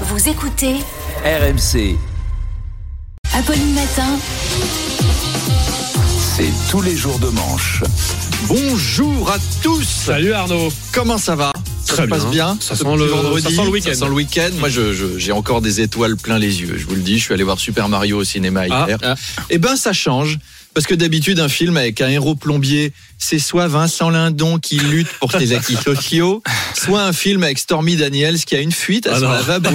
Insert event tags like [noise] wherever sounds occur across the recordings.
Vous écoutez RMC, Apolline Matin. c'est tous les jours de manche. Bonjour à tous. Salut Arnaud. Comment ça va? Ça se passe bien. Ça sent le- vendredi, ça sent le week-end. Ça sent le week-end. Moi, je- je- j'ai encore des étoiles plein les yeux. Je vous le dis. Je suis allé voir Super Mario au cinéma Ah, hier. ah. Eh ben, ça change. Parce que d'habitude, un film avec un héros plombier, c'est soit Vincent Lindon qui lutte pour ses acquis sociaux, soit un film avec Stormy Daniels qui a une fuite à Ah son lavabo,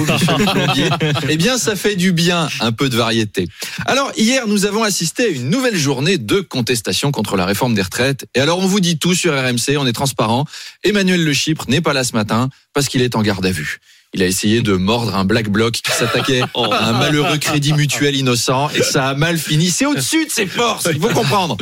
plombier. Eh bien, ça fait du bien, un peu de variété. Alors, hier, nous avons assisté à une nouvelle journée de contestation contre la réforme des retraites. Et alors, on vous dit tout sur RMC, on est transparent. Emmanuel Le Chypre n'est pas là ce matin parce qu'il est en garde à vue. Il a essayé de mordre un black bloc qui s'attaquait [laughs] à un malheureux crédit mutuel innocent et ça a mal fini. C'est au-dessus de ses forces, il faut comprendre.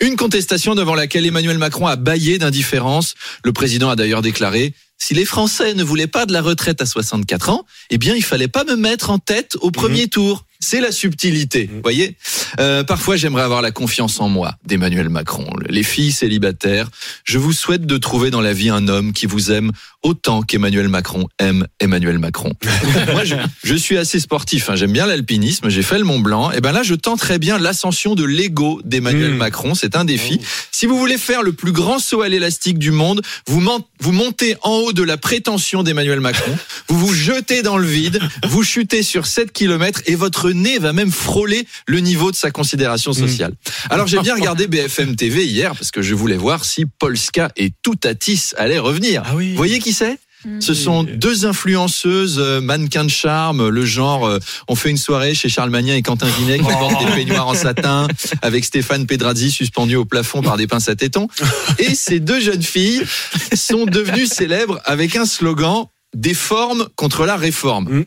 Une contestation devant laquelle Emmanuel Macron a baillé d'indifférence. Le président a d'ailleurs déclaré si les Français ne voulaient pas de la retraite à 64 ans, eh bien, il fallait pas me mettre en tête au premier tour. C'est la subtilité, vous voyez. Euh, parfois, j'aimerais avoir la confiance en moi d'Emmanuel Macron. Les filles célibataires, je vous souhaite de trouver dans la vie un homme qui vous aime autant qu'Emmanuel Macron aime Emmanuel Macron. [laughs] moi, je, je suis assez sportif. hein. J'aime bien l'alpinisme. J'ai fait le Mont Blanc. Et ben là, je tenterai bien l'ascension de l'ego d'Emmanuel Mm. Macron. C'est un défi. Si vous voulez faire le plus grand saut à l'élastique du monde, vous, vous montez en haut de la prétention d'Emmanuel Macron, vous vous jetez dans le vide, vous chutez sur 7 km et votre nez va même frôler le niveau de sa considération sociale. Alors j'ai bien [laughs] regardé BFM TV hier parce que je voulais voir si Polska et Toutatis allaient revenir. Ah oui. Vous voyez qui c'est? Ce sont deux influenceuses, euh, mannequins de charme, le genre, euh, on fait une soirée chez Charles Magnin et Quentin Vinet qui portent des peignoirs en satin, avec Stéphane Pedrazzi suspendu au plafond par des pinces à tétons. Et ces deux jeunes filles sont devenues célèbres avec un slogan des formes contre la réforme.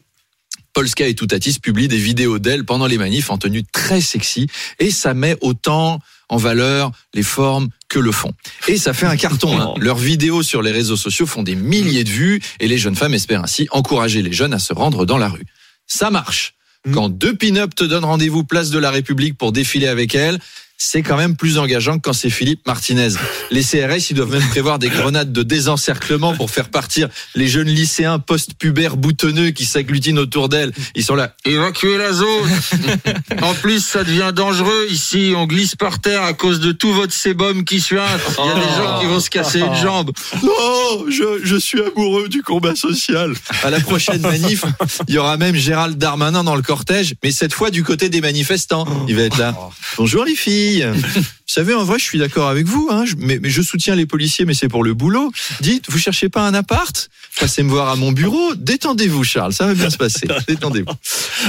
Mm. Polska et Toutatis publient des vidéos d'elles pendant les manifs en tenue très sexy et ça met autant en valeur les formes que le fond. Et ça fait un carton. hein. Leurs vidéos sur les réseaux sociaux font des milliers de vues et les jeunes femmes espèrent ainsi encourager les jeunes à se rendre dans la rue. Ça marche. Quand deux pin-up te donnent rendez-vous place de la République pour défiler avec elles, c'est quand même plus engageant que quand c'est Philippe Martinez. Les CRS, ils doivent même prévoir des grenades de désencerclement pour faire partir les jeunes lycéens post-pubères boutonneux qui s'agglutinent autour d'elles. Ils sont là. Évacuer la zone. [laughs] en plus, ça devient dangereux. Ici, on glisse par terre à cause de tout votre sébum qui suinte. Il y a des gens qui vont se casser une jambe. Non, je, je suis amoureux du combat social. À la prochaine manif, il y aura même Gérald Darmanin dans le cortège, mais cette fois du côté des manifestants. Il va être là. Bonjour les filles. Vous savez, en vrai, je suis d'accord avec vous, hein, mais, je soutiens les policiers, mais c'est pour le boulot. Dites, vous cherchez pas un appart? Passez me voir à mon bureau. Détendez-vous, Charles, ça va bien se passer. Détendez-vous.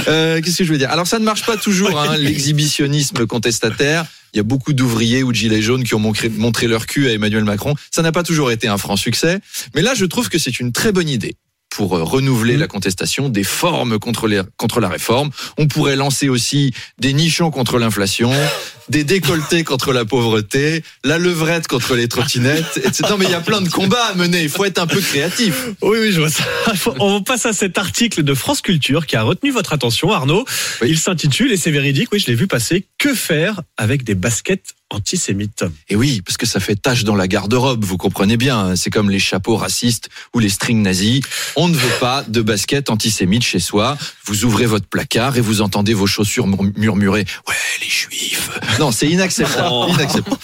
Euh, Qu'est-ce que je veux dire? Alors, ça ne marche pas toujours, hein, l'exhibitionnisme contestataire. Il y a beaucoup d'ouvriers ou de gilets jaunes qui ont montré leur cul à Emmanuel Macron. Ça n'a pas toujours été un franc succès. Mais là, je trouve que c'est une très bonne idée pour euh, renouveler la contestation des formes contre, les, contre la réforme. On pourrait lancer aussi des nichons contre l'inflation, [laughs] des décolletés contre la pauvreté, la levrette contre les trottinettes, etc. Non, mais il y a plein de combats à mener. Il faut être un peu créatif. Oui, oui, je vois ça. [laughs] On passe à cet article de France Culture qui a retenu votre attention, Arnaud. Oui. Il s'intitule, et c'est véridique, oui, je l'ai vu passer, Que faire avec des baskets antisémites Et oui, parce que ça fait tache dans la garde-robe, vous comprenez bien. hein. C'est comme les chapeaux racistes ou les strings nazis. On ne veut pas de baskets antisémites chez soi. Vous ouvrez votre placard et vous entendez vos chaussures mur- murmurer « Ouais, les juifs !» Non, c'est inacceptable. inacceptable.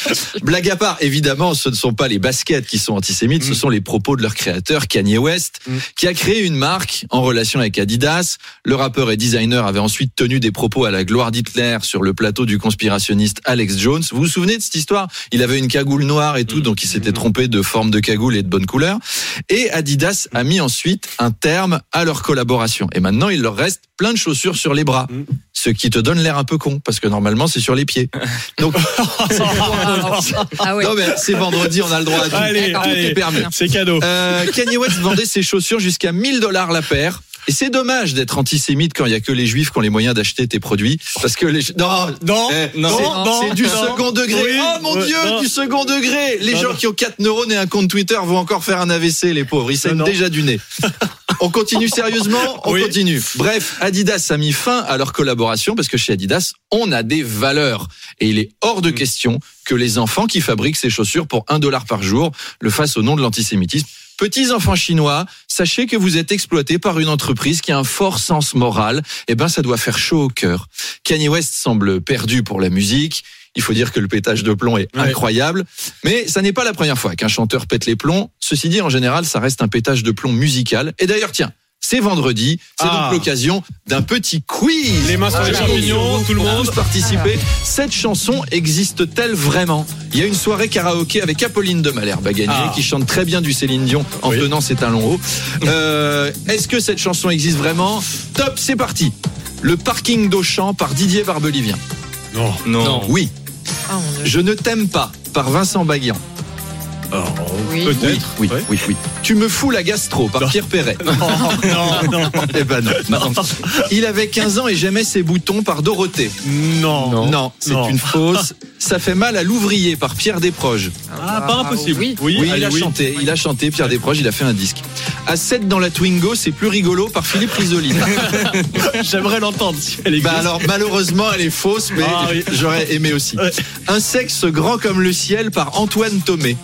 Blague à part, évidemment, ce ne sont pas les baskets qui sont antisémites, ce sont les propos de leur créateur, Kanye West, qui a créé une marque en relation avec Adidas. Le rappeur et designer avait ensuite tenu des propos à la gloire d'Hitler sur le plateau du conspirationniste Alex Jones. Vous souvenez de cette histoire? Il avait une cagoule noire et tout, donc il s'était trompé de forme de cagoule et de bonne couleur. Et Adidas a mis ensuite un terme à leur collaboration. Et maintenant, il leur reste plein de chaussures sur les bras. Ce qui te donne l'air un peu con, parce que normalement, c'est sur les pieds. [laughs] Donc, [laughs] Ah ouais. non, mais c'est vendredi, on a le droit à tout. Allez, allez. C'est cadeau. Euh, Kanye West vendait ses chaussures jusqu'à 1000 dollars la paire. Et c'est dommage d'être antisémite quand il y a que les juifs qui ont les moyens d'acheter tes produits. Parce que les... Non, Non, eh, non, c'est- non, c'est du non. second degré. Oui, oh mon Dieu, non. du second degré. Les Non, gens non. qui ont 4 neurones et un compte Twitter vont encore faire un AVC, les pauvres. Ils saignent Non, non. déjà du nez. [laughs] On continue sérieusement On Oui. continue. Bref, Adidas a mis fin à leur collaboration parce que chez Adidas, on a des valeurs. Et il est hors Mm. de question que les enfants qui fabriquent ces chaussures pour un dollar par jour le fassent au nom de l'antisémitisme. Petits enfants chinois, sachez que vous êtes exploités par une entreprise qui a un fort sens moral. Eh ben, ça doit faire chaud au cœur. Kanye West semble perdu pour la musique. Il faut dire que le pétage de plomb est Ouais. incroyable. Mais ça n'est pas la première fois qu'un chanteur pète les plombs. Ceci dit, en général, ça reste un pétage de plomb musical. Et d'ailleurs, tiens, c'est vendredi. C'est Ah. donc l'occasion d'un petit quiz. Les mains sur les Ah, champignons, tout le monde. tous participer. Cette chanson existe-t-elle vraiment? Il y a une soirée karaoké avec Apolline de Malherbe à gagner, Ah. qui chante très bien du Céline Dion en Oui. tenant ses talons hauts. [laughs] Euh, Est-ce que cette chanson existe vraiment? Top, c'est parti. Le parking d'Auchan par Didier Barbelivien. Non. Non. Oui. Ah. Je ne t'aime pas par Vincent Baguian. Oui. Peut-être. Oui, oui, oui. Tu me fous la gastro par Non. Pierre Perret. [laughs] non, non, [laughs] Eh ben non, non. Il avait 15 ans et j'aimais ses boutons par Dorothée. non. Non, c'est Non. une fausse. Ça fait mal à l'ouvrier par Pierre Desproges. Ah, pas impossible. oui. Oui, il allez, a chanté, il a chanté Pierre Desproges, il a fait un disque. À 7 dans la Twingo, c'est plus rigolo par Philippe Risolini. [laughs] J'aimerais l'entendre si elle existe. bah alors malheureusement elle est fausse, mais Ah oui. j'aurais aimé aussi. Ouais. Un sexe grand comme le ciel par Antoine Thomé.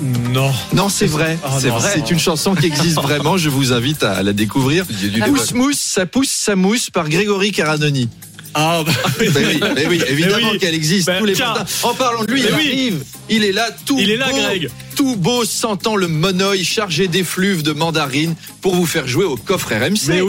Non. Non, c'est vrai, Ah, c'est vrai. c'est- une chanson qui existe vraiment. Je vous invite à la découvrir. Pousse mousse, ça pousse, ça mousse par Grégory Caranoni. Ah, bah, oui. [laughs] Mais oui, mais oui, évidemment oui. qu'elle existe. Ben, tous les matins. En parlant de lui, Mais il oui. arrive. Il est là, tout Il est là, beau, Greg. tout beau, sentant le monoeil chargé d'effluves de mandarine pour vous faire jouer au coffre RMC.